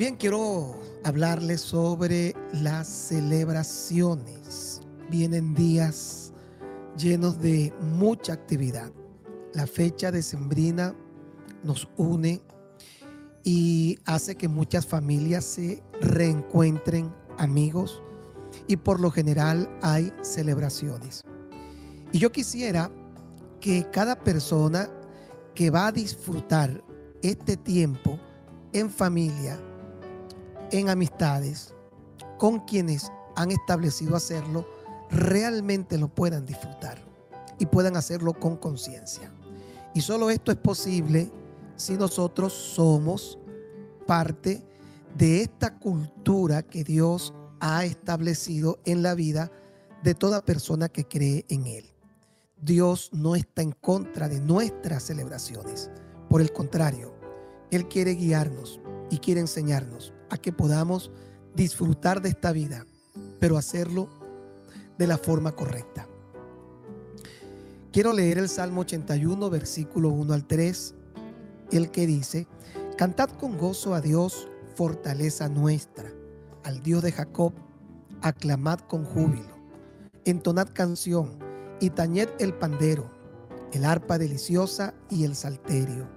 Bien, quiero hablarles sobre las celebraciones. Vienen días llenos de mucha actividad. La fecha decembrina nos une y hace que muchas familias se reencuentren amigos y por lo general hay celebraciones. Y yo quisiera que cada persona que va a disfrutar este tiempo en familia, en amistades, con quienes han establecido hacerlo, realmente lo puedan disfrutar y puedan hacerlo con conciencia. Y solo esto es posible si nosotros somos parte de esta cultura que Dios ha establecido en la vida de toda persona que cree en Él. Dios no está en contra de nuestras celebraciones. Por el contrario, Él quiere guiarnos y quiere enseñarnos a que podamos disfrutar de esta vida, pero hacerlo de la forma correcta. Quiero leer el Salmo 81, versículo 1 al 3, el que dice, Cantad con gozo a Dios, fortaleza nuestra, al Dios de Jacob, aclamad con júbilo, entonad canción y tañed el pandero, el arpa deliciosa y el salterio.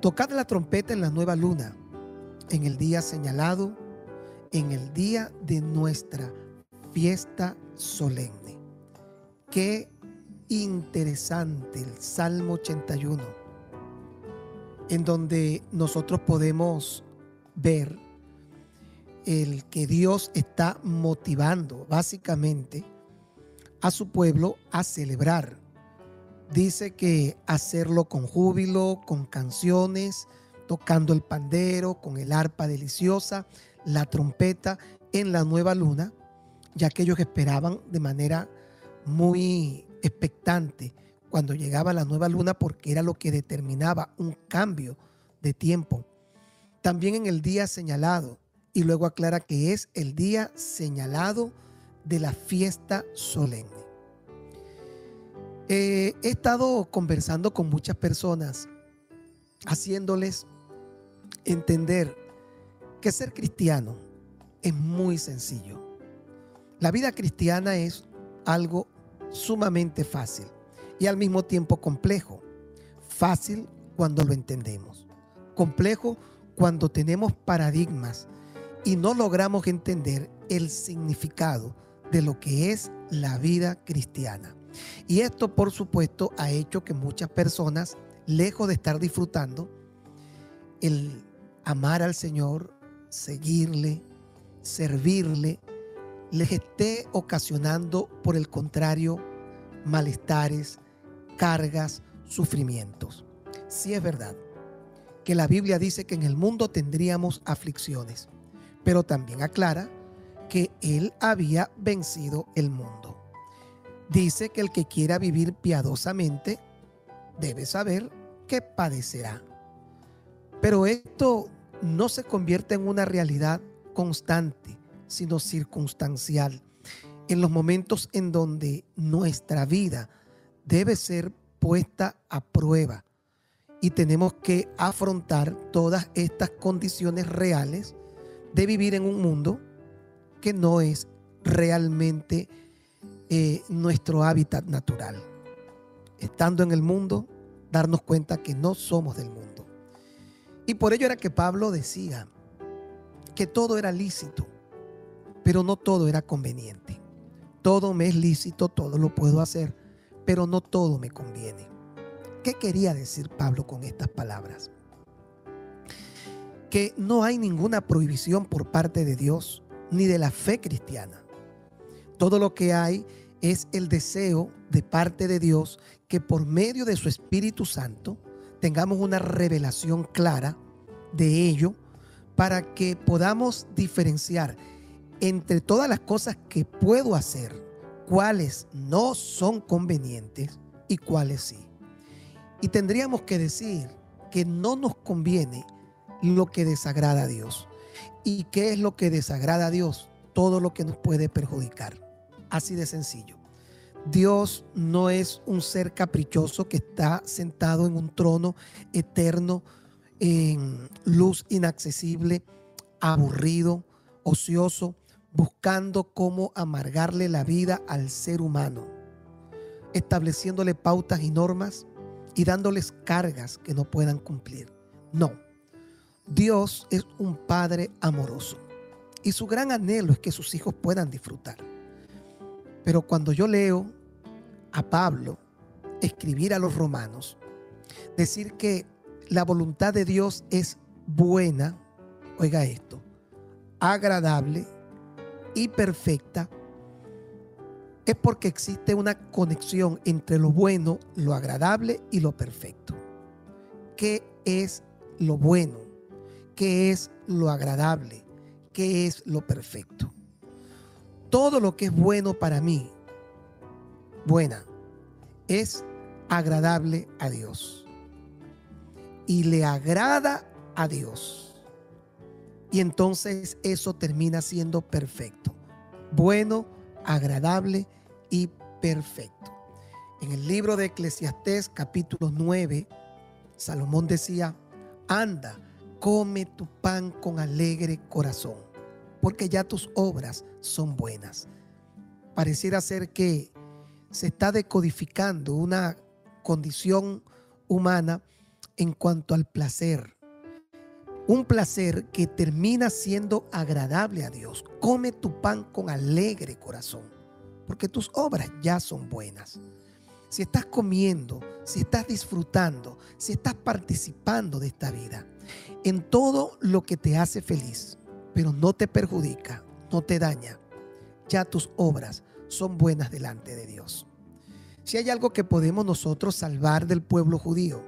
Tocad la trompeta en la nueva luna, en el día señalado, en el día de nuestra fiesta solemne. Qué interesante el Salmo 81, en donde nosotros podemos ver el que Dios está motivando básicamente a su pueblo a celebrar. Dice que hacerlo con júbilo, con canciones, tocando el pandero, con el arpa deliciosa, la trompeta en la nueva luna, ya que ellos esperaban de manera muy expectante cuando llegaba la nueva luna porque era lo que determinaba un cambio de tiempo. También en el día señalado, y luego aclara que es el día señalado de la fiesta solemne. Eh, he estado conversando con muchas personas, haciéndoles entender que ser cristiano es muy sencillo. La vida cristiana es algo sumamente fácil y al mismo tiempo complejo. Fácil cuando lo entendemos. Complejo cuando tenemos paradigmas y no logramos entender el significado de lo que es la vida cristiana. Y esto, por supuesto, ha hecho que muchas personas, lejos de estar disfrutando el amar al Señor, seguirle, servirle, les esté ocasionando, por el contrario, malestares, cargas, sufrimientos. Sí es verdad que la Biblia dice que en el mundo tendríamos aflicciones, pero también aclara que Él había vencido el mundo. Dice que el que quiera vivir piadosamente debe saber que padecerá. Pero esto no se convierte en una realidad constante, sino circunstancial, en los momentos en donde nuestra vida debe ser puesta a prueba y tenemos que afrontar todas estas condiciones reales de vivir en un mundo que no es realmente eh, nuestro hábitat natural. Estando en el mundo, darnos cuenta que no somos del mundo. Y por ello era que Pablo decía que todo era lícito, pero no todo era conveniente. Todo me es lícito, todo lo puedo hacer, pero no todo me conviene. ¿Qué quería decir Pablo con estas palabras? Que no hay ninguna prohibición por parte de Dios ni de la fe cristiana. Todo lo que hay es el deseo de parte de Dios que por medio de su Espíritu Santo tengamos una revelación clara de ello para que podamos diferenciar entre todas las cosas que puedo hacer, cuáles no son convenientes y cuáles sí. Y tendríamos que decir que no nos conviene lo que desagrada a Dios. ¿Y qué es lo que desagrada a Dios? Todo lo que nos puede perjudicar. Así de sencillo. Dios no es un ser caprichoso que está sentado en un trono eterno, en luz inaccesible, aburrido, ocioso, buscando cómo amargarle la vida al ser humano, estableciéndole pautas y normas y dándoles cargas que no puedan cumplir. No, Dios es un Padre amoroso y su gran anhelo es que sus hijos puedan disfrutar. Pero cuando yo leo a Pablo escribir a los romanos, decir que la voluntad de Dios es buena, oiga esto, agradable y perfecta, es porque existe una conexión entre lo bueno, lo agradable y lo perfecto. ¿Qué es lo bueno? ¿Qué es lo agradable? ¿Qué es lo perfecto? Todo lo que es bueno para mí, buena, es agradable a Dios. Y le agrada a Dios. Y entonces eso termina siendo perfecto. Bueno, agradable y perfecto. En el libro de Eclesiastés capítulo 9, Salomón decía, anda, come tu pan con alegre corazón, porque ya tus obras son buenas. Pareciera ser que se está decodificando una condición humana en cuanto al placer. Un placer que termina siendo agradable a Dios. Come tu pan con alegre corazón, porque tus obras ya son buenas. Si estás comiendo, si estás disfrutando, si estás participando de esta vida, en todo lo que te hace feliz, pero no te perjudica, no te daña, ya tus obras son buenas delante de Dios. Si hay algo que podemos nosotros salvar del pueblo judío,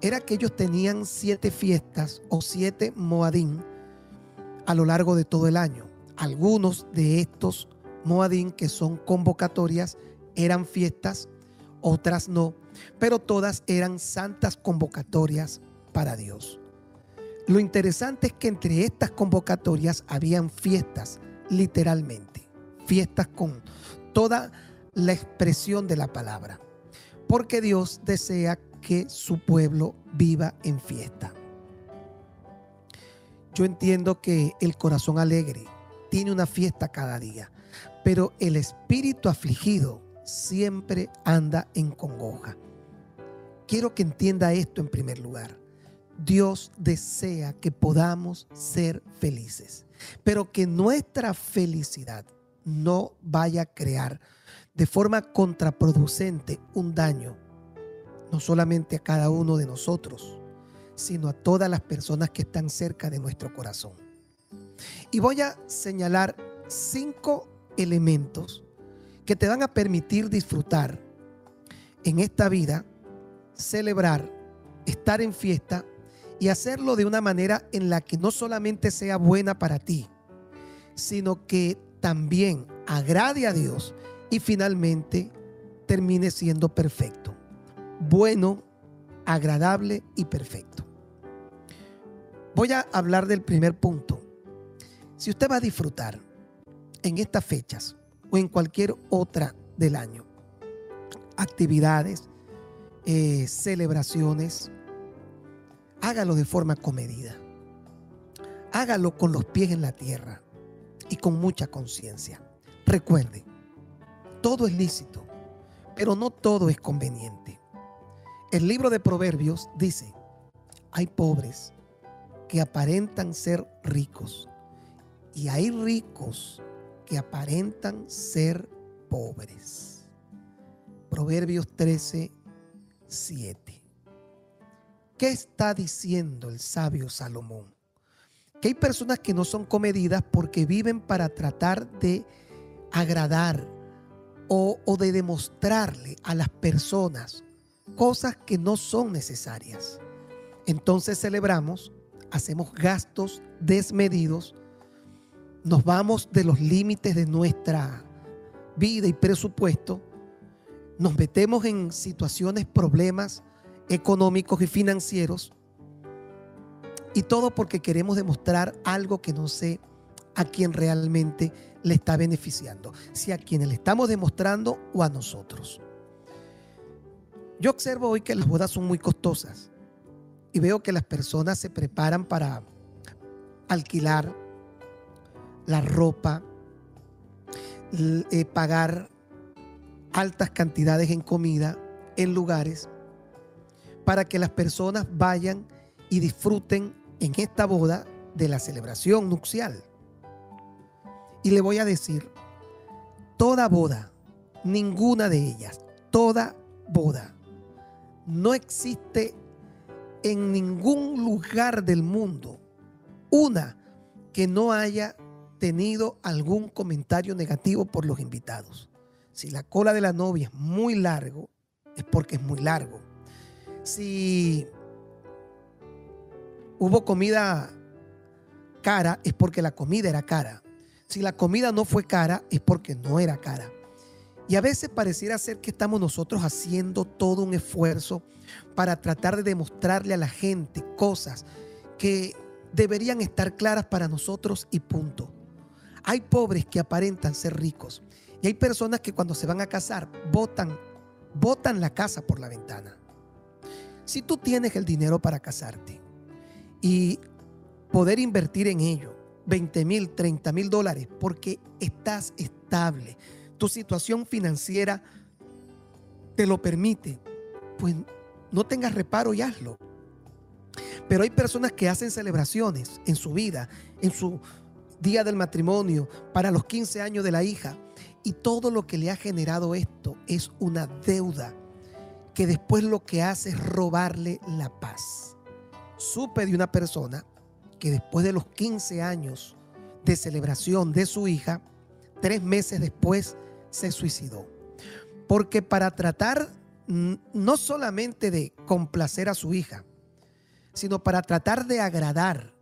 era que ellos tenían siete fiestas o siete moadín a lo largo de todo el año. Algunos de estos moadín que son convocatorias eran fiestas, otras no, pero todas eran santas convocatorias para Dios. Lo interesante es que entre estas convocatorias habían fiestas, literalmente, fiestas con toda la expresión de la palabra, porque Dios desea que su pueblo viva en fiesta. Yo entiendo que el corazón alegre tiene una fiesta cada día, pero el espíritu afligido siempre anda en congoja. Quiero que entienda esto en primer lugar. Dios desea que podamos ser felices, pero que nuestra felicidad no vaya a crear de forma contraproducente un daño, no solamente a cada uno de nosotros, sino a todas las personas que están cerca de nuestro corazón. Y voy a señalar cinco elementos que te van a permitir disfrutar en esta vida, celebrar, estar en fiesta y hacerlo de una manera en la que no solamente sea buena para ti, sino que también agrade a Dios y finalmente termine siendo perfecto. Bueno, agradable y perfecto. Voy a hablar del primer punto. Si usted va a disfrutar en estas fechas o en cualquier otra del año, actividades, eh, celebraciones, hágalo de forma comedida. Hágalo con los pies en la tierra y con mucha conciencia. Recuerde, todo es lícito, pero no todo es conveniente. El libro de Proverbios dice, hay pobres que aparentan ser ricos y hay ricos que aparentan ser pobres. Proverbios 13, 7. ¿Qué está diciendo el sabio Salomón? Que hay personas que no son comedidas porque viven para tratar de agradar o, o de demostrarle a las personas cosas que no son necesarias. Entonces celebramos, hacemos gastos desmedidos, nos vamos de los límites de nuestra vida y presupuesto, nos metemos en situaciones, problemas, económicos y financieros. Y todo porque queremos demostrar algo que no sé a quien realmente le está beneficiando. Si a quienes le estamos demostrando o a nosotros. Yo observo hoy que las bodas son muy costosas y veo que las personas se preparan para alquilar la ropa, eh, pagar altas cantidades en comida en lugares para que las personas vayan y disfruten en esta boda de la celebración nupcial. Y le voy a decir, toda boda, ninguna de ellas, toda boda, no existe en ningún lugar del mundo una que no haya tenido algún comentario negativo por los invitados. Si la cola de la novia es muy largo, es porque es muy largo. Si hubo comida cara, es porque la comida era cara. Si la comida no fue cara, es porque no era cara. Y a veces pareciera ser que estamos nosotros haciendo todo un esfuerzo para tratar de demostrarle a la gente cosas que deberían estar claras para nosotros y punto. Hay pobres que aparentan ser ricos y hay personas que cuando se van a casar botan, botan la casa por la ventana. Si tú tienes el dinero para casarte y poder invertir en ello 20 mil, 30 mil dólares porque estás estable, tu situación financiera te lo permite, pues no tengas reparo y hazlo. Pero hay personas que hacen celebraciones en su vida, en su día del matrimonio, para los 15 años de la hija. Y todo lo que le ha generado esto es una deuda que después lo que hace es robarle la paz. Supe de una persona que después de los 15 años de celebración de su hija, tres meses después se suicidó. Porque para tratar no solamente de complacer a su hija, sino para tratar de agradar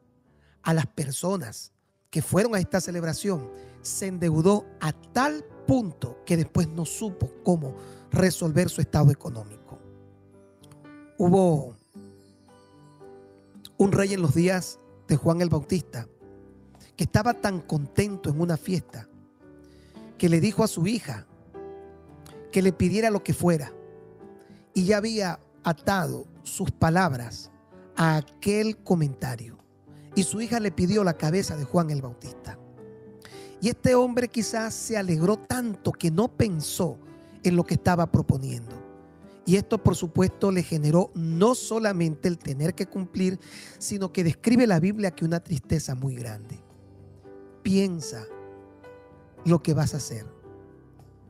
a las personas que fueron a esta celebración, se endeudó a tal punto que después no supo cómo resolver su estado económico. Hubo un rey en los días de Juan el Bautista que estaba tan contento en una fiesta que le dijo a su hija que le pidiera lo que fuera y ya había atado sus palabras a aquel comentario. Y su hija le pidió la cabeza de Juan el Bautista. Y este hombre quizás se alegró tanto que no pensó en lo que estaba proponiendo. Y esto por supuesto le generó no solamente el tener que cumplir, sino que describe la Biblia que una tristeza muy grande. Piensa lo que vas a hacer.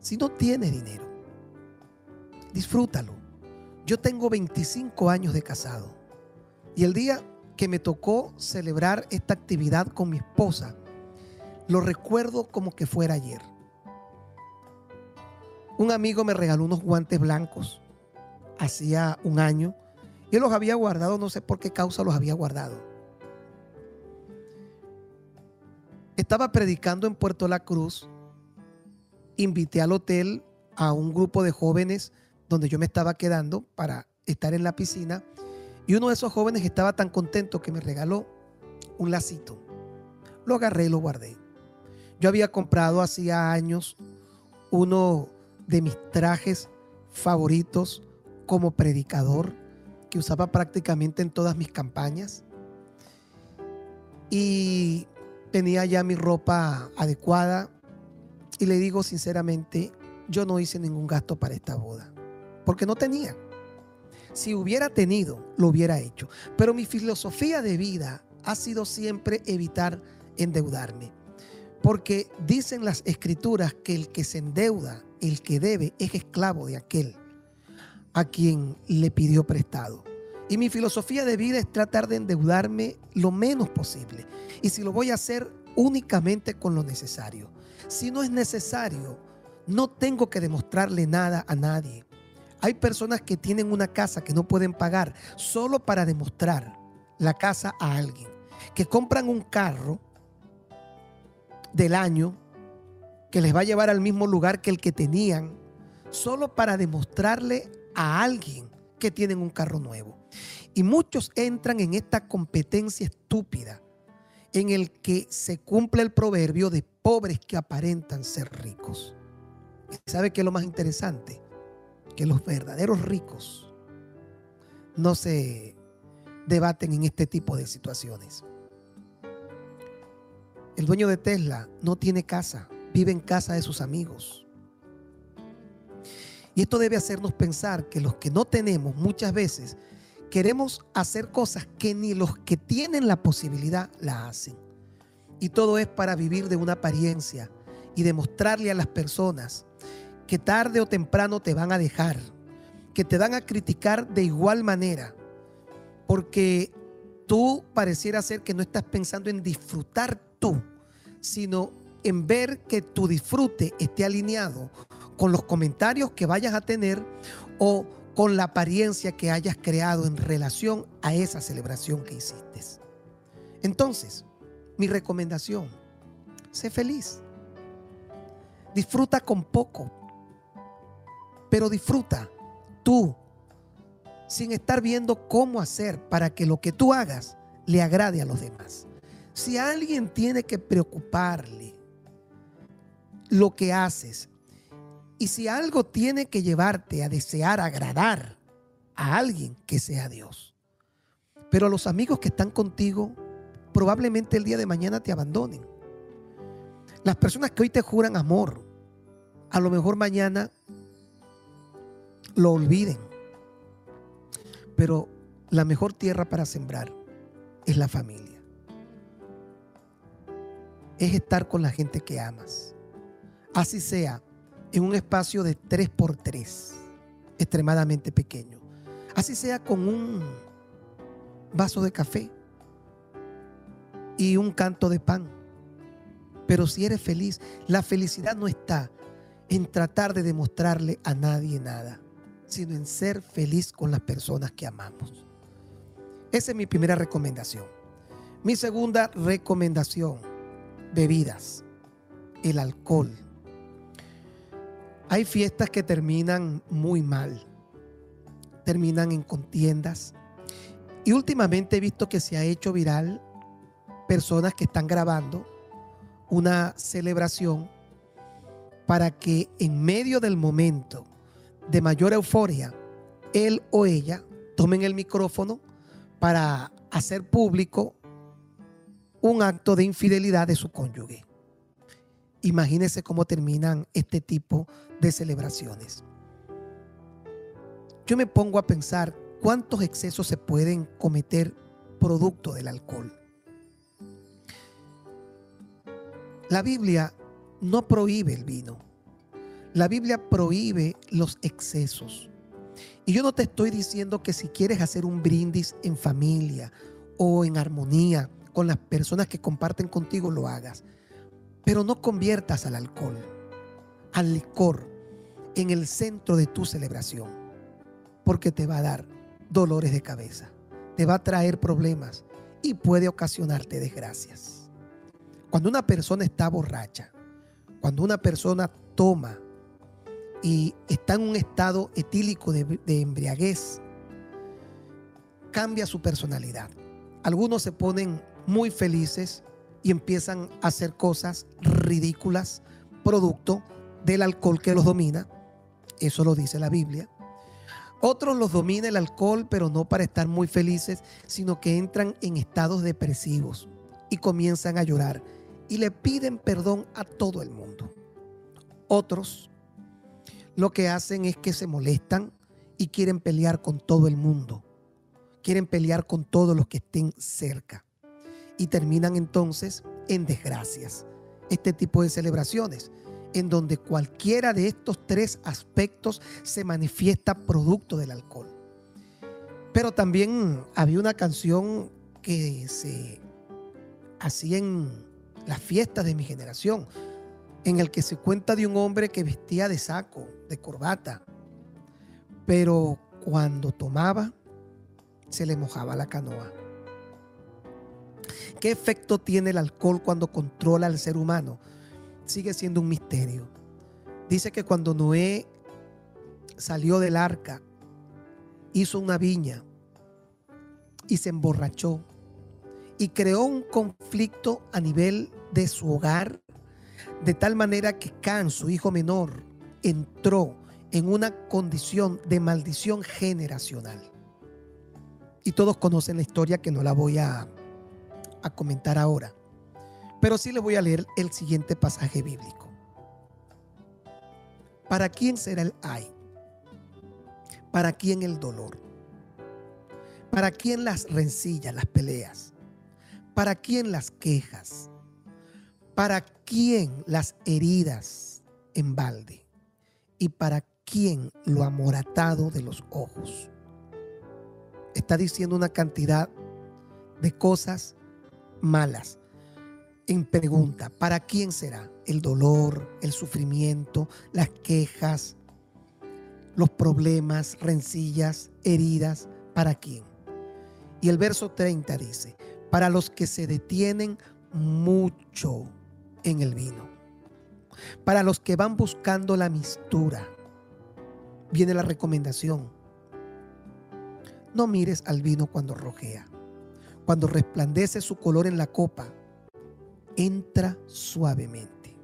Si no tienes dinero, disfrútalo. Yo tengo 25 años de casado y el día que me tocó celebrar esta actividad con mi esposa, lo recuerdo como que fuera ayer. Un amigo me regaló unos guantes blancos hacía un año. Yo los había guardado, no sé por qué causa los había guardado. Estaba predicando en Puerto La Cruz. Invité al hotel a un grupo de jóvenes donde yo me estaba quedando para estar en la piscina y uno de esos jóvenes estaba tan contento que me regaló un lacito. Lo agarré y lo guardé. Yo había comprado hacía años uno de mis trajes favoritos como predicador que usaba prácticamente en todas mis campañas. Y tenía ya mi ropa adecuada. Y le digo sinceramente, yo no hice ningún gasto para esta boda. Porque no tenía. Si hubiera tenido, lo hubiera hecho. Pero mi filosofía de vida ha sido siempre evitar endeudarme. Porque dicen las escrituras que el que se endeuda, el que debe, es esclavo de aquel a quien le pidió prestado. Y mi filosofía de vida es tratar de endeudarme lo menos posible. Y si lo voy a hacer únicamente con lo necesario. Si no es necesario, no tengo que demostrarle nada a nadie. Hay personas que tienen una casa que no pueden pagar solo para demostrar la casa a alguien. Que compran un carro del año que les va a llevar al mismo lugar que el que tenían solo para demostrarle a alguien que tienen un carro nuevo. Y muchos entran en esta competencia estúpida en el que se cumple el proverbio de pobres que aparentan ser ricos. ¿Sabe qué es lo más interesante? que los verdaderos ricos no se debaten en este tipo de situaciones. El dueño de Tesla no tiene casa, vive en casa de sus amigos. Y esto debe hacernos pensar que los que no tenemos muchas veces queremos hacer cosas que ni los que tienen la posibilidad la hacen. Y todo es para vivir de una apariencia y demostrarle a las personas que tarde o temprano te van a dejar, que te van a criticar de igual manera, porque tú pareciera ser que no estás pensando en disfrutar tú, sino en ver que tu disfrute esté alineado con los comentarios que vayas a tener o con la apariencia que hayas creado en relación a esa celebración que hiciste. Entonces, mi recomendación, sé feliz. Disfruta con poco, pero disfruta tú sin estar viendo cómo hacer para que lo que tú hagas le agrade a los demás. Si alguien tiene que preocuparle lo que haces y si algo tiene que llevarte a desear agradar a alguien que sea Dios. Pero los amigos que están contigo probablemente el día de mañana te abandonen. Las personas que hoy te juran amor, a lo mejor mañana lo olviden. Pero la mejor tierra para sembrar es la familia. Es estar con la gente que amas. Así sea en un espacio de 3 por 3 extremadamente pequeño. Así sea con un vaso de café y un canto de pan. Pero si eres feliz, la felicidad no está en tratar de demostrarle a nadie nada sino en ser feliz con las personas que amamos. Esa es mi primera recomendación. Mi segunda recomendación, bebidas, el alcohol. Hay fiestas que terminan muy mal, terminan en contiendas. Y últimamente he visto que se ha hecho viral personas que están grabando una celebración para que en medio del momento de mayor euforia, él o ella tomen el micrófono para hacer público un acto de infidelidad de su cónyuge. Imagínense cómo terminan este tipo de celebraciones. Yo me pongo a pensar cuántos excesos se pueden cometer producto del alcohol. La Biblia no prohíbe el vino. La Biblia prohíbe los excesos. Y yo no te estoy diciendo que si quieres hacer un brindis en familia o en armonía con las personas que comparten contigo, lo hagas. Pero no conviertas al alcohol, al licor, en el centro de tu celebración, porque te va a dar dolores de cabeza, te va a traer problemas y puede ocasionarte desgracias. Cuando una persona está borracha, cuando una persona toma y está en un estado etílico de, embriaguez, cambia su personalidad. Algunos se ponen muy felices y empiezan a hacer cosas ridículas producto del alcohol que los domina. Eso lo dice la Biblia. Otros los domina el alcohol, pero no para estar muy felices, sino que entran en estados depresivos y comienzan a llorar y le piden perdón a todo el mundo. Otros lo que hacen es que se molestan y quieren pelear con todo el mundo. Quieren pelear con todos los que estén cerca. Y terminan entonces en desgracias. Este tipo de celebraciones, en donde cualquiera de estos tres aspectos se manifiesta producto del alcohol. Pero también había una canción que se hacía en las fiestas de mi generación, en el que se cuenta de un hombre que vestía de saco, de corbata, pero cuando tomaba se le mojaba la canoa. ¿Qué efecto tiene el alcohol cuando controla al ser humano? Sigue siendo un misterio. Dice que cuando Noé salió del arca, hizo una viña y se emborrachó y creó un conflicto a nivel de su hogar de tal manera que Can, su hijo menor, entró en una condición de maldición generacional. Y todos conocen la historia que no la voy a, a comentar ahora. Pero sí le voy a leer el siguiente pasaje bíblico. ¿Para quién será el ay? ¿Para quién el dolor? ¿Para quién las rencillas, las peleas? ¿Para quién las quejas? ¿Para quién las heridas en balde? ¿Y para quién lo amoratado de los ojos? Está diciendo una cantidad de cosas malas. En pregunta, ¿para quién será el dolor, el sufrimiento, las quejas, los problemas, rencillas, heridas? ¿Para quién? Y el verso 30 dice, para los que se detienen mucho en el vino, para los que van buscando la mistura, viene la recomendación. No mires al vino cuando rojea cuando resplandece su color en la copa, entra suavemente,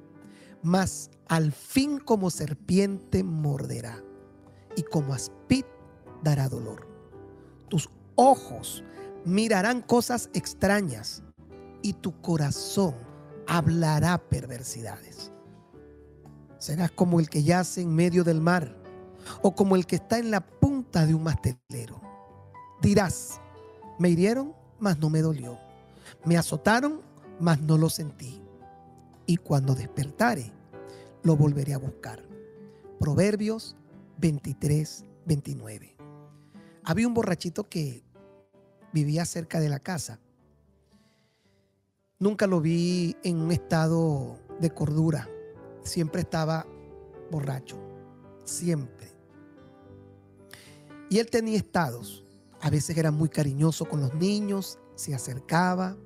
mas al fin como serpiente morderá y como aspid dará dolor. Tus ojos mirarán cosas extrañas y tu corazón hablará perversidades. Serás como el que yace en medio del mar o como el que está en la punta de un mastelero. Dirás, ¿me hirieron? Mas no me dolió. Me azotaron, mas no lo sentí. Y cuando despertare, lo volveré a buscar. Proverbios 23, 29. Había un borrachito que vivía cerca de la casa. Nunca lo vi en un estado de cordura. Siempre estaba borracho. Siempre. Y él tenía estados. A veces era muy cariñoso con los niños, se acercaba,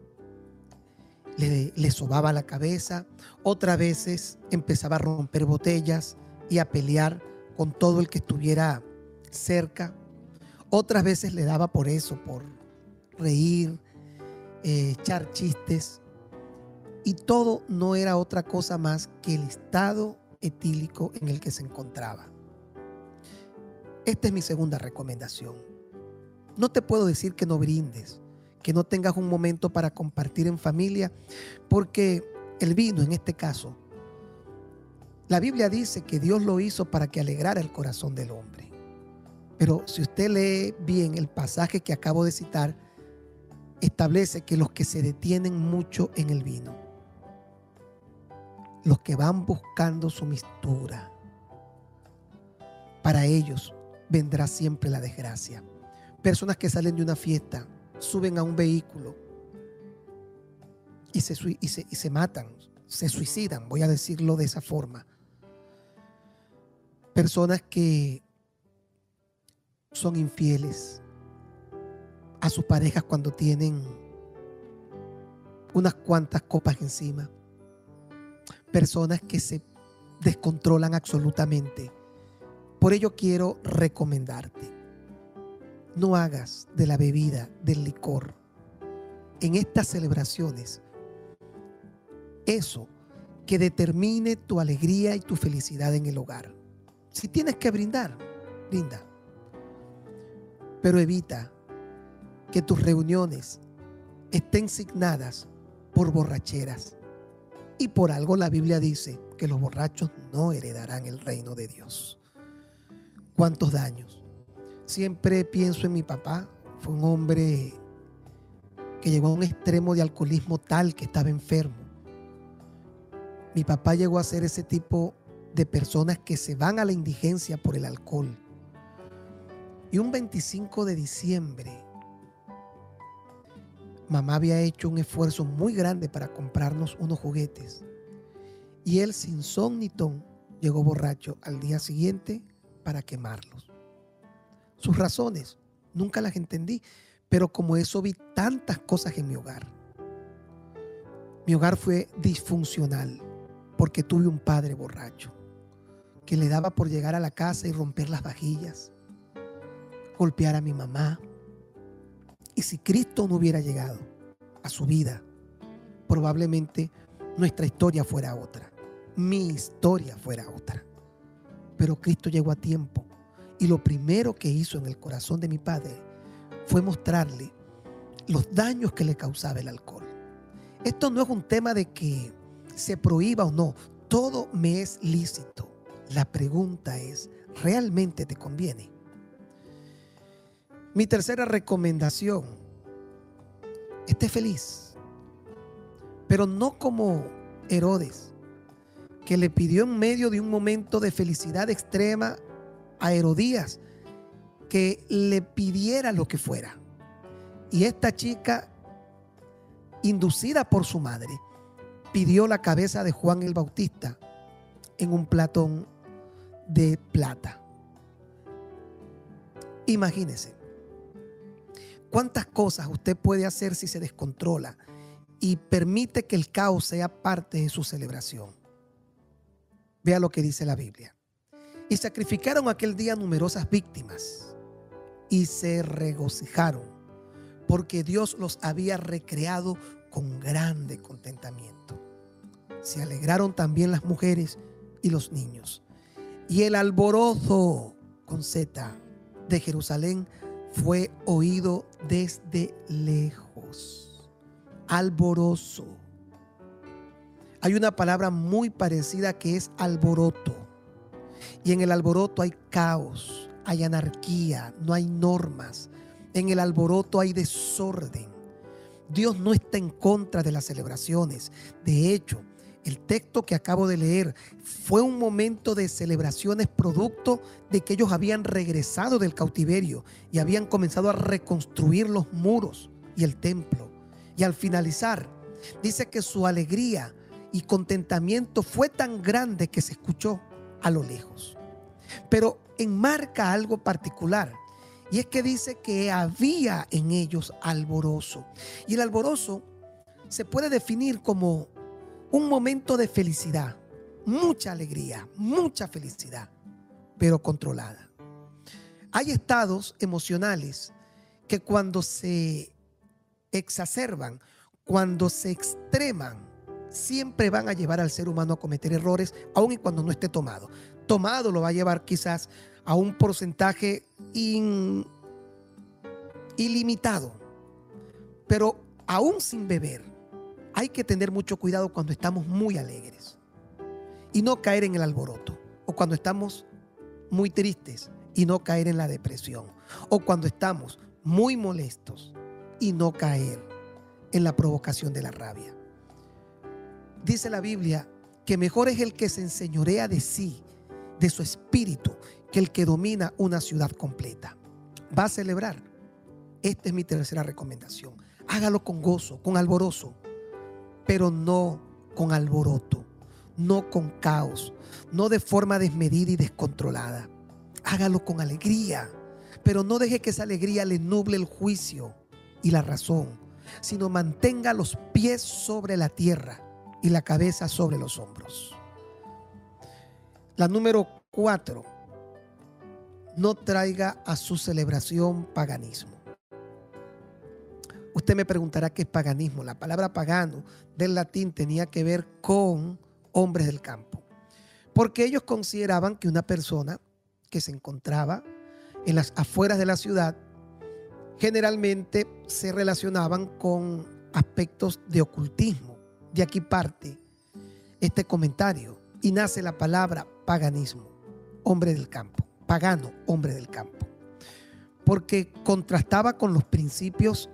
le, sobaba la cabeza. Otras veces empezaba a romper botellas y a pelear con todo el que estuviera cerca. Otras veces le daba por eso, por reír, eh, echar chistes. Y todo no era otra cosa más que el estado etílico en el que se encontraba. Esta es mi segunda recomendación. No te puedo decir que no brindes, que no tengas un momento para compartir en familia, porque el vino en este caso, la Biblia dice que Dios lo hizo para que alegrara el corazón del hombre. Pero si usted lee bien el pasaje que acabo de citar, establece que los que se detienen mucho en el vino, los que van buscando su mistura, para ellos vendrá siempre la desgracia. Personas que salen de una fiesta, suben a un vehículo y se, y se, matan, se suicidan, voy a decirlo de esa forma. Personas que son infieles a sus parejas cuando tienen unas cuantas copas encima. Personas que se descontrolan absolutamente. Por ello quiero recomendarte no hagas de la bebida, del licor, en estas celebraciones, eso que determine tu alegría y tu felicidad en el hogar. Si tienes que brindar, brinda. Pero evita que tus reuniones estén signadas por borracheras. Y por algo la Biblia dice que los borrachos no heredarán el reino de Dios. ¿Cuántos daños? Siempre pienso en mi papá. Fue un hombre que llegó a un extremo de alcoholismo tal que estaba enfermo. Mi papá llegó a ser ese tipo de personas que se van a la indigencia por el alcohol. Y un 25 de diciembre, mamá había hecho un esfuerzo muy grande para comprarnos unos juguetes. Y él sin son ni ton llegó borracho al día siguiente para quemarlos sus razones. Nunca las entendí, pero como eso vi tantas cosas en mi hogar. Mi hogar fue disfuncional porque tuve un padre borracho que le daba por llegar a la casa y romper las vajillas, golpear a mi mamá. Y si Cristo no hubiera llegado a su vida, probablemente nuestra historia fuera otra, mi historia fuera otra. Pero Cristo llegó a tiempo y lo primero que hizo en el corazón de mi padre fue mostrarle los daños que le causaba el alcohol. Esto no es un tema de que se prohíba o no. Todo me es lícito. La pregunta es, ¿realmente te conviene? Mi tercera recomendación, esté feliz, pero no como Herodes, que le pidió en medio de un momento de felicidad extrema a Herodías que le pidiera lo que fuera. Y esta chica, inducida por su madre, pidió la cabeza de Juan el Bautista en un platón de plata. Imagínese cuántas cosas usted puede hacer si se descontrola y permite que el caos sea parte de su celebración. Vea lo que dice la Biblia. Y sacrificaron aquel día numerosas víctimas y se regocijaron porque Dios los había recreado con grande contentamiento. Se alegraron también las mujeres y los niños. Y el alborozo con Z de Jerusalén fue oído desde lejos. Alborozo. Hay una palabra muy parecida que es alboroto. Y en el alboroto hay caos, hay anarquía, no hay normas. En el alboroto hay desorden. Dios no está en contra de las celebraciones. De hecho, el texto que acabo de leer fue un momento de celebraciones producto de que ellos habían regresado del cautiverio y habían comenzado a reconstruir los muros y el templo. Y al finalizar, dice que su alegría y contentamiento fue tan grande que se escuchó a lo lejos. Pero enmarca algo particular. Y es que dice que había en ellos alborozo. Y el alborozo se puede definir como un momento de felicidad, mucha alegría, mucha felicidad, pero controlada. Hay estados emocionales que cuando se exacerban, cuando se extreman, siempre van a llevar al ser humano a cometer errores, aun y cuando no esté tomado. Tomado lo va a llevar quizás a un porcentaje ilimitado, pero aún sin beber, hay que tener mucho cuidado cuando estamos muy alegres y no caer en el alboroto. O cuando estamos muy tristes y no caer en la depresión. O cuando estamos muy molestos y no caer en la provocación de la rabia. Dice la Biblia que mejor es el que se enseñorea de sí, de su espíritu, que el que domina una ciudad completa. Va a celebrar. Esta es mi tercera recomendación. Hágalo con gozo, con alborozo pero no con alboroto, no con caos, no de forma desmedida y descontrolada. Hágalo con alegría, pero no deje que esa alegría le nuble el juicio y la razón, sino mantenga los pies sobre la tierra y la cabeza sobre los hombros. La número cuatro, no traiga a su celebración paganismo. Usted me preguntará qué es paganismo. La palabra pagano del latín tenía que ver con hombres del campo. Porque ellos consideraban que una persona que se encontraba en las afueras de la ciudad generalmente se relacionaban con aspectos de ocultismo. De aquí parte este comentario y nace la palabra paganismo, hombre del campo, pagano, hombre del campo. Porque contrastaba con los principios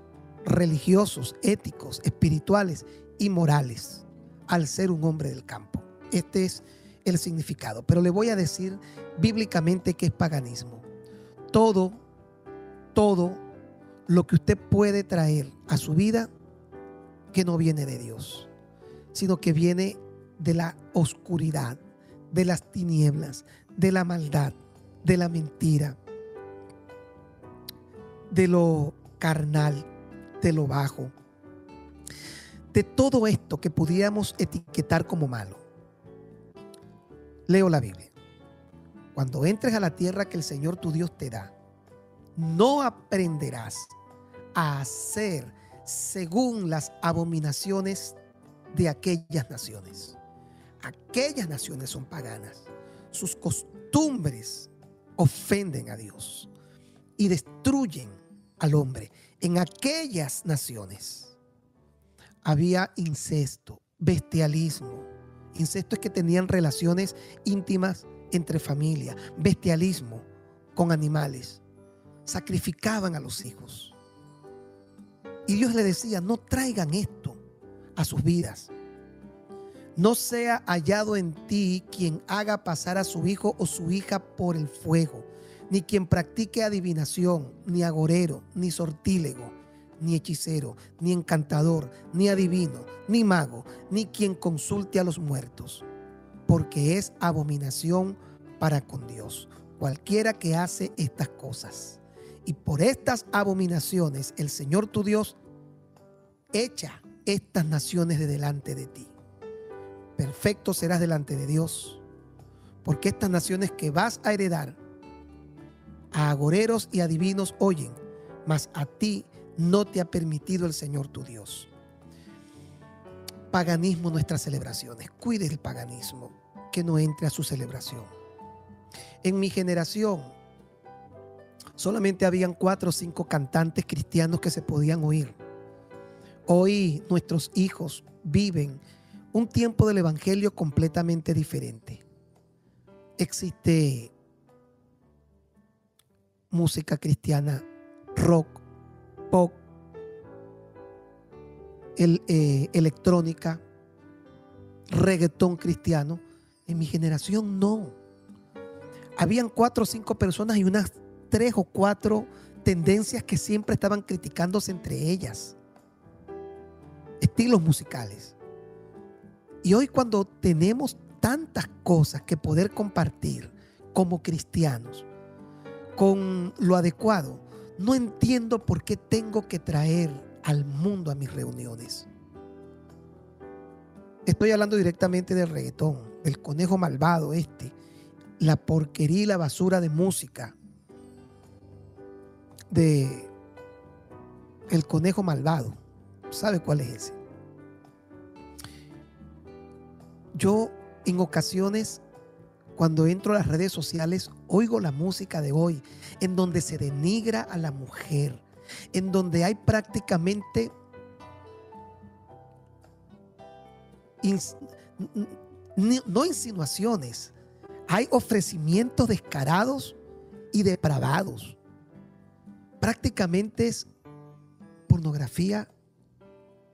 religiosos, éticos, espirituales y morales al ser un hombre del campo. Este es el significado. Pero le voy a decir bíblicamente que es paganismo. Todo, todo lo que usted puede traer a su vida que no viene de Dios, sino que viene de la oscuridad, de las tinieblas, de la maldad, de la mentira, de lo carnal, de lo bajo, de todo esto que pudiéramos etiquetar como malo. Leo la Biblia. Cuando entres a la tierra que el Señor tu Dios te da, no aprenderás a hacer según las abominaciones de aquellas naciones. Aquellas naciones son paganas. Sus costumbres ofenden a Dios y destruyen al hombre en aquellas naciones había incesto, bestialismo. Incesto es que tenían relaciones íntimas entre familias, bestialismo con animales. Sacrificaban a los hijos. Y Dios le decía, no traigan esto a sus vidas. No sea hallado en ti quien haga pasar a su hijo o su hija por el fuego, ni quien practique adivinación, ni agorero, ni sortílego, ni hechicero, ni encantador, ni adivino, ni mago, ni quien consulte a los muertos, porque es abominación para con Dios cualquiera que hace estas cosas. Y por estas abominaciones el Señor tu Dios echa estas naciones de delante de ti. Perfecto serás delante de Dios, porque estas naciones que vas a heredar a agoreros y adivinos oyen, mas a ti no te ha permitido el Señor tu Dios. Paganismo nuestras celebraciones. Cuide el paganismo, que no entre a su celebración. En mi generación solamente habían cuatro o cinco cantantes cristianos que se podían oír. Hoy nuestros hijos viven un tiempo del Evangelio completamente diferente. Existe música cristiana, rock, pop, eh, electrónica, reggaetón cristiano. En mi generación no. Habían cuatro o cinco personas y unas tres o cuatro tendencias que siempre estaban criticándose entre ellas. Estilos musicales. Y hoy cuando tenemos tantas cosas que poder compartir como cristianos con lo adecuado, no entiendo por qué tengo que traer al mundo a mis reuniones. Estoy hablando directamente del reggaetón, del conejo malvado este, la porquería y la basura de música, de el conejo malvado. ¿Sabe cuál es ese? Yo en ocasiones, cuando entro a las redes sociales, oigo la música de hoy, en donde se denigra a la mujer, en donde hay prácticamente no insinuaciones, hay ofrecimientos descarados y depravados. Prácticamente es pornografía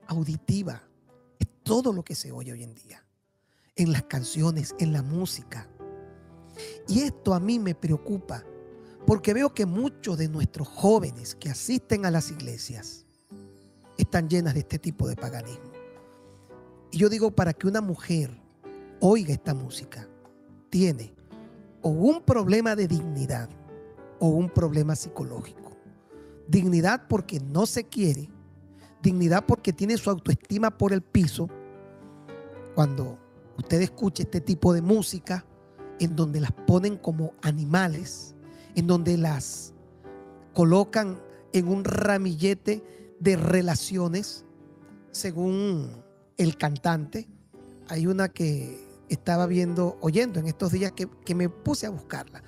auditiva. Es todo lo que se oye hoy en día en las canciones, en la música. Y esto a mí me preocupa porque veo que muchos de nuestros jóvenes que asisten a las iglesias están llenas de este tipo de paganismo. Y yo digo, para que una mujer oiga esta música, tiene o un problema de dignidad o un problema psicológico. Dignidad porque no se quiere, dignidad porque tiene su autoestima por el piso cuando usted escuche este tipo de música en donde las ponen como animales, en donde las colocan en un ramillete de relaciones según el cantante. Hay una que estaba viendo, oyendo en estos días que, me puse a buscarla.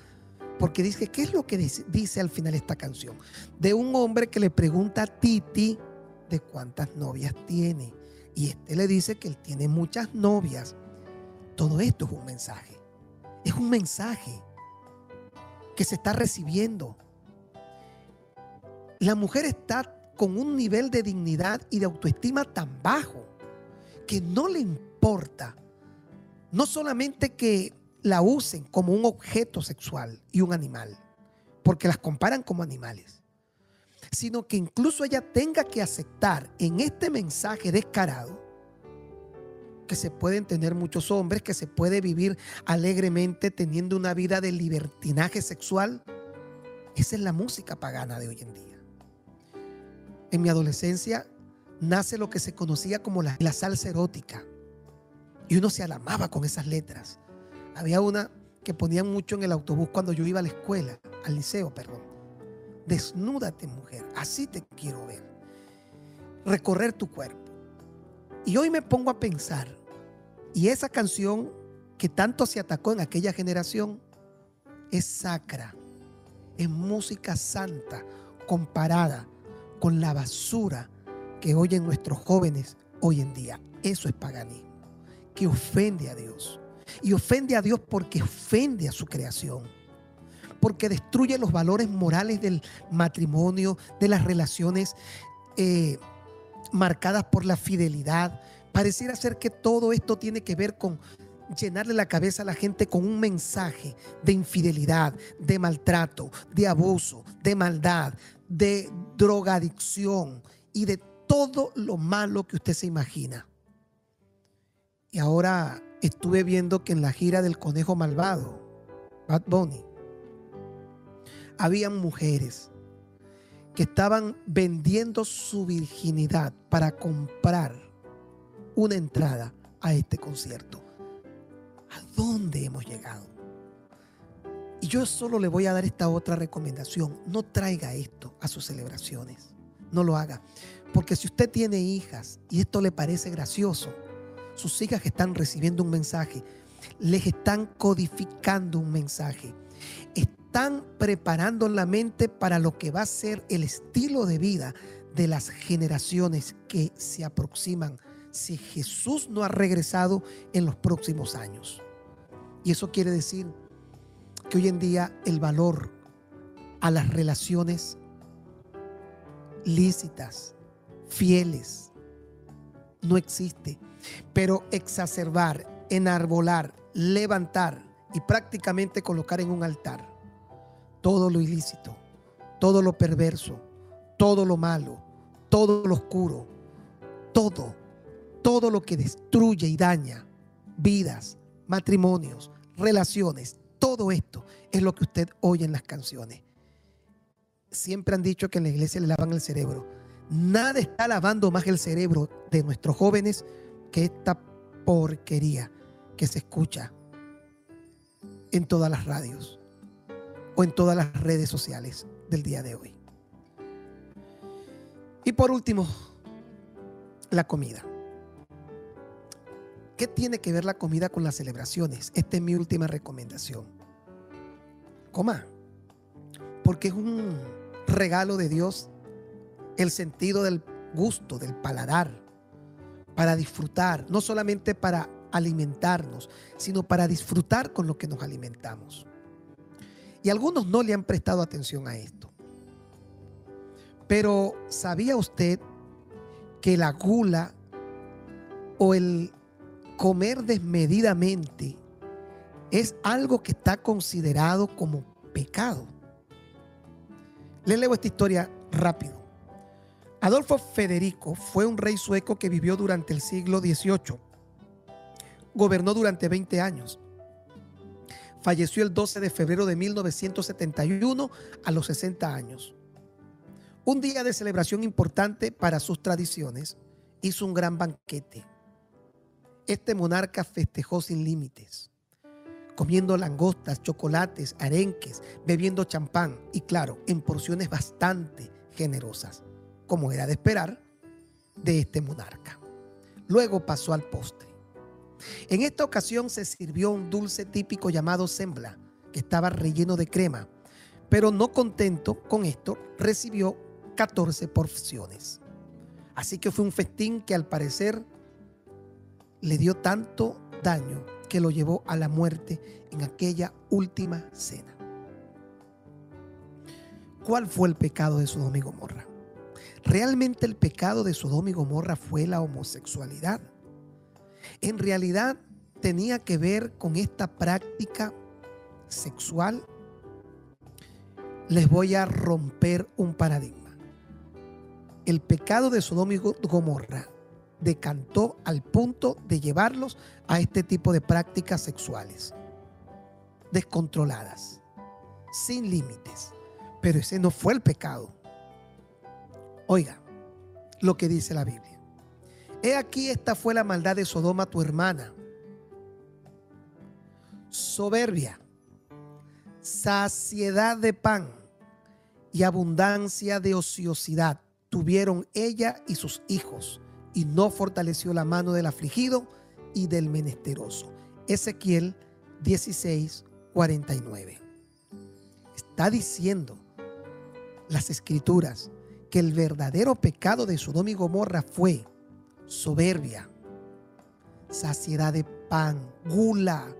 Porque dice, ¿qué es lo que dice, dice al final esta canción? De un hombre que le pregunta a Titi de cuántas novias tiene. Y este le dice que él tiene muchas novias. Todo esto es un mensaje. Es un mensaje que se está recibiendo. La mujer está con un nivel de dignidad y de autoestima tan bajo que no le importa no solamente que la usen como un objeto sexual y un animal, porque las comparan como animales, sino que incluso ella tenga que aceptar en este mensaje descarado que se pueden tener muchos hombres, que se puede vivir alegremente teniendo una vida de libertinaje sexual. Esa es la música pagana de hoy en día. En mi adolescencia nace lo que se conocía como la, salsa erótica. Y uno se alamaba con esas letras. Había una que ponían mucho en el autobús cuando yo iba a la escuela, al liceo, perdón. Desnúdate, mujer, así te quiero ver. Recorrer tu cuerpo. Y hoy me pongo a pensar, y esa canción que tanto se atacó en aquella generación es sacra, es música santa comparada con la basura que oyen nuestros jóvenes hoy en día. Eso es paganismo, que ofende a Dios. Y ofende a Dios porque ofende a su creación. Porque destruye los valores morales del matrimonio, de las relaciones eh, marcadas por la fidelidad. Pareciera ser que todo esto tiene que ver con llenarle la cabeza a la gente con un mensaje de infidelidad, de maltrato, de abuso, de maldad, de drogadicción y de todo lo malo que usted se imagina. Y ahora estuve viendo que en la gira del conejo malvado, Bad Bunny, habían mujeres que estaban vendiendo su virginidad para comprar una entrada a este concierto. ¿A dónde hemos llegado? Y yo solo le voy a dar esta otra recomendación. No traiga esto a sus celebraciones. No lo haga. Porque si usted tiene hijas y esto le parece gracioso, sus hijas que están recibiendo un mensaje, les están codificando un mensaje. Están preparando la mente para lo que va a ser el estilo de vida de las generaciones que se aproximan si Jesús no ha regresado en los próximos años. Y eso quiere decir que hoy en día el valor a las relaciones lícitas, fieles, no existe. Pero exacerbar, enarbolar, levantar y prácticamente colocar en un altar todo lo ilícito, todo lo perverso, todo lo malo, todo lo oscuro, todo todo lo que destruye y daña vidas, matrimonios, relaciones, todo esto es lo que usted oye en las canciones. Siempre han dicho que en la iglesia le lavan el cerebro. Nada está lavando más el cerebro de nuestros jóvenes que esta porquería que se escucha en todas las radios en todas las redes sociales del día de hoy. Y por último, la comida. ¿Qué tiene que ver la comida con las celebraciones? Esta es mi última recomendación. Coma, porque es un regalo de Dios el sentido del gusto, del paladar, para disfrutar, no solamente para alimentarnos, sino para disfrutar con lo que nos alimentamos. Y algunos no le han prestado atención a esto. Pero ¿sabía usted que la gula o el comer desmedidamente es algo que está considerado como pecado. Le leo esta historia rápido. Adolfo Federico fue un rey sueco que vivió durante el siglo XVIII. Gobernó durante 20 años. Falleció el 12 de febrero de 1971 a los 60 años. Un día de celebración importante para sus tradiciones, hizo un gran banquete. Este monarca festejó sin límites, comiendo langostas, chocolates, arenques, bebiendo champán y claro, en porciones bastante generosas, como era de esperar de este monarca. Luego pasó al postre. En esta ocasión se sirvió un dulce típico llamado sembla, que estaba relleno de crema, pero no contento con esto, recibió 14 porciones. Así que fue un festín que al parecer le dio tanto daño que lo llevó a la muerte en aquella última cena. ¿Cuál fue el pecado de Sodoma y Gomorra? ¿Realmente el pecado de Sodoma y Gomorra fue la homosexualidad? En realidad tenía que ver con esta práctica sexual. Les voy a romper un paradigma. El pecado de Sodoma y Gomorra decantó al punto de llevarlos a este tipo de prácticas sexuales, descontroladas, sin límites. Pero ese no fue el pecado. Oiga lo que dice la Biblia. He aquí esta fue la maldad de Sodoma, tu hermana. Soberbia, saciedad de pan y abundancia de ociosidad tuvieron ella y sus hijos y no fortaleció la mano del afligido y del menesteroso. Ezequiel 16, 49. Está diciendo las escrituras que el verdadero pecado de Sodoma y Gomorra fue soberbia, saciedad de pan, gula,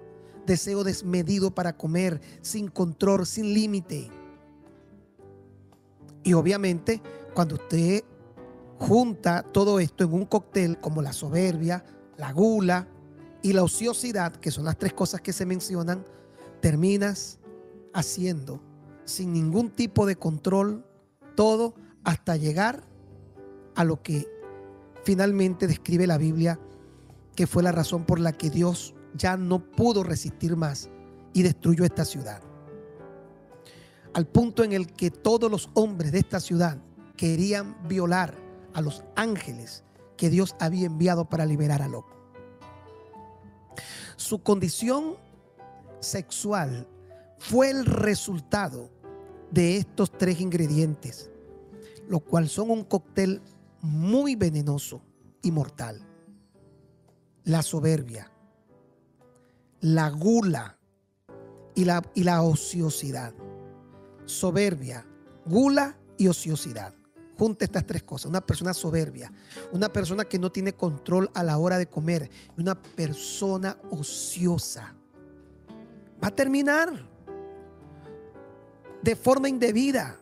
deseo desmedido para comer, sin control, sin límite. Y obviamente, cuando usted junta todo esto en un cóctel como la soberbia, la gula y la ociosidad, que son las tres cosas que se mencionan, terminas haciendo sin ningún tipo de control todo hasta llegar a lo que finalmente describe la Biblia, que fue la razón por la que Dios ya no pudo resistir más y destruyó esta ciudad. Al punto en el que todos los hombres de esta ciudad querían violar a los ángeles que Dios había enviado para liberar a Lot. Su condición sexual fue el resultado de estos tres ingredientes, lo cual son un cóctel muy venenoso y mortal. La soberbia, la gula y la, y la ociosidad. Soberbia, gula y ociosidad. Junta estas tres cosas. Una persona soberbia, una persona que no tiene control a la hora de comer, una persona ociosa. Va a terminar de forma indebida,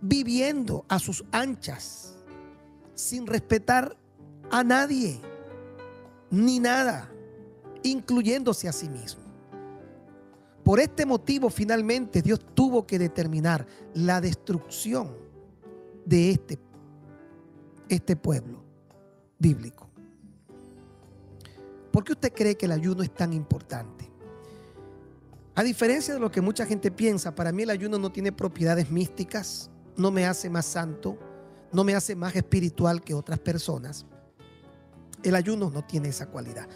viviendo a sus anchas, sin respetar a nadie, ni nada incluyéndose a sí mismo. Por este motivo, finalmente, Dios tuvo que determinar la destrucción de este, este pueblo bíblico. ¿Por qué usted cree que el ayuno es tan importante? A diferencia de lo que mucha gente piensa, para mí el ayuno no tiene propiedades místicas, no me hace más santo, no me hace más espiritual que otras personas. El ayuno no tiene esa cualidad.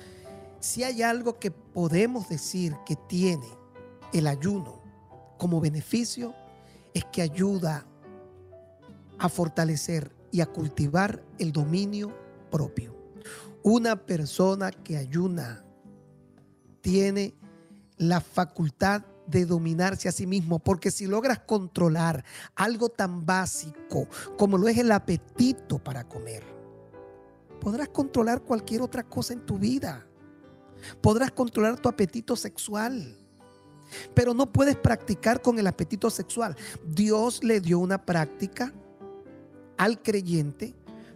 Si hay algo que podemos decir que tiene el ayuno como beneficio, es que ayuda a fortalecer y a cultivar el dominio propio. Una persona que ayuna tiene la facultad de dominarse a sí mismo, porque si logras controlar algo tan básico como lo es el apetito para comer, podrás controlar cualquier otra cosa en tu vida. Podrás controlar tu apetito sexual. Pero no puedes practicar con el apetito sexual. Dios le dio una práctica al creyente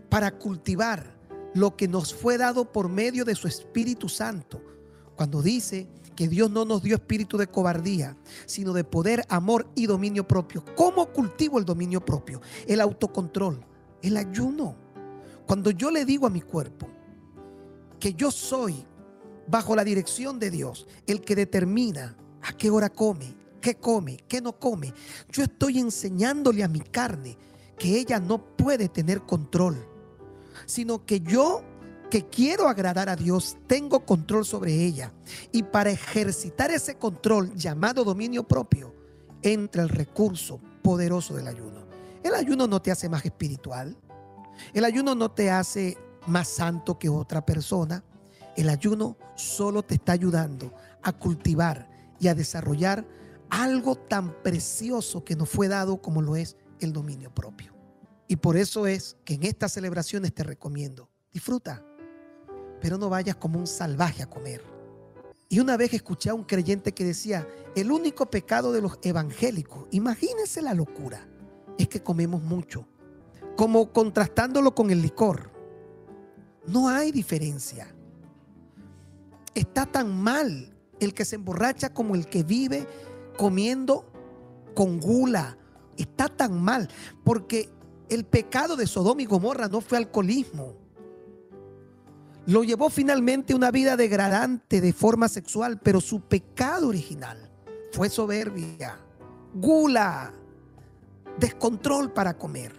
para cultivar lo que nos fue dado por medio de su Espíritu Santo. Cuando dice que Dios no nos dio espíritu de cobardía, sino de poder, amor y dominio propio. ¿Cómo cultivo el dominio propio? El autocontrol, el ayuno. Cuando yo le digo a mi cuerpo que yo soy bajo la dirección de Dios, el que determina a qué hora come, qué come, qué no come. Yo estoy enseñándole a mi carne que ella no puede tener control, sino que yo que quiero agradar a Dios, tengo control sobre ella. Y para ejercitar ese control llamado dominio propio, entra el recurso poderoso del ayuno. El ayuno no te hace más espiritual. El ayuno no te hace más santo que otra persona. El ayuno solo te está ayudando a cultivar y a desarrollar algo tan precioso que nos fue dado como lo es el dominio propio. Y por eso es que en estas celebraciones te recomiendo, disfruta, pero no vayas como un salvaje a comer. Y una vez escuché a un creyente que decía, el único pecado de los evangélicos, imagínense la locura, es que comemos mucho, como contrastándolo con el licor. No hay diferencia. Está tan mal el que se emborracha como el que vive comiendo con gula. Está tan mal porque el pecado de Sodoma y Gomorra no fue alcoholismo. Lo llevó finalmente una vida degradante de forma sexual, pero su pecado original fue soberbia, gula, descontrol para comer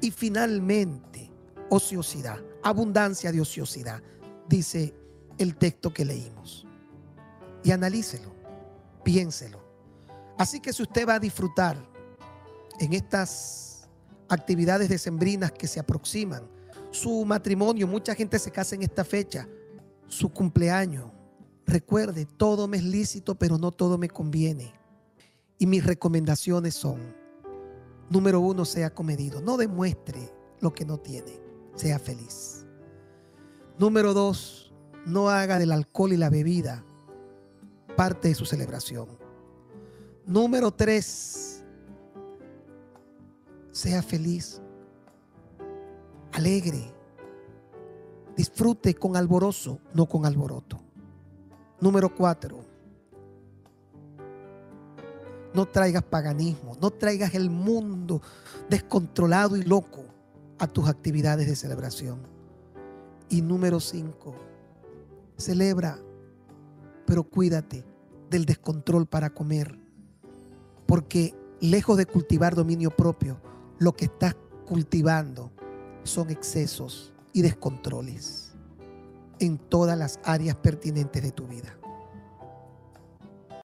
y finalmente ociosidad, abundancia de ociosidad, dice el texto que leímos. Y analícelo, piénselo. Así que si usted va a disfrutar en estas actividades decembrinas que se aproximan, su matrimonio, mucha gente se casa en esta fecha, su cumpleaños, recuerde, todo me es lícito, pero no todo me conviene. Y mis recomendaciones son, número uno, sea comedido, no demuestre lo que no tiene. sea feliz. Número dos, no haga del alcohol y la bebida parte de su celebración. Número tres, sea feliz, alegre, disfrute con alborozo, no con alboroto. Número cuatro, no traigas paganismo, no traigas el mundo descontrolado y loco a tus actividades de celebración. Y número cinco, celebra, pero cuídate del descontrol para comer. Porque lejos de cultivar dominio propio, lo que estás cultivando son excesos y descontroles en todas las áreas pertinentes de tu vida.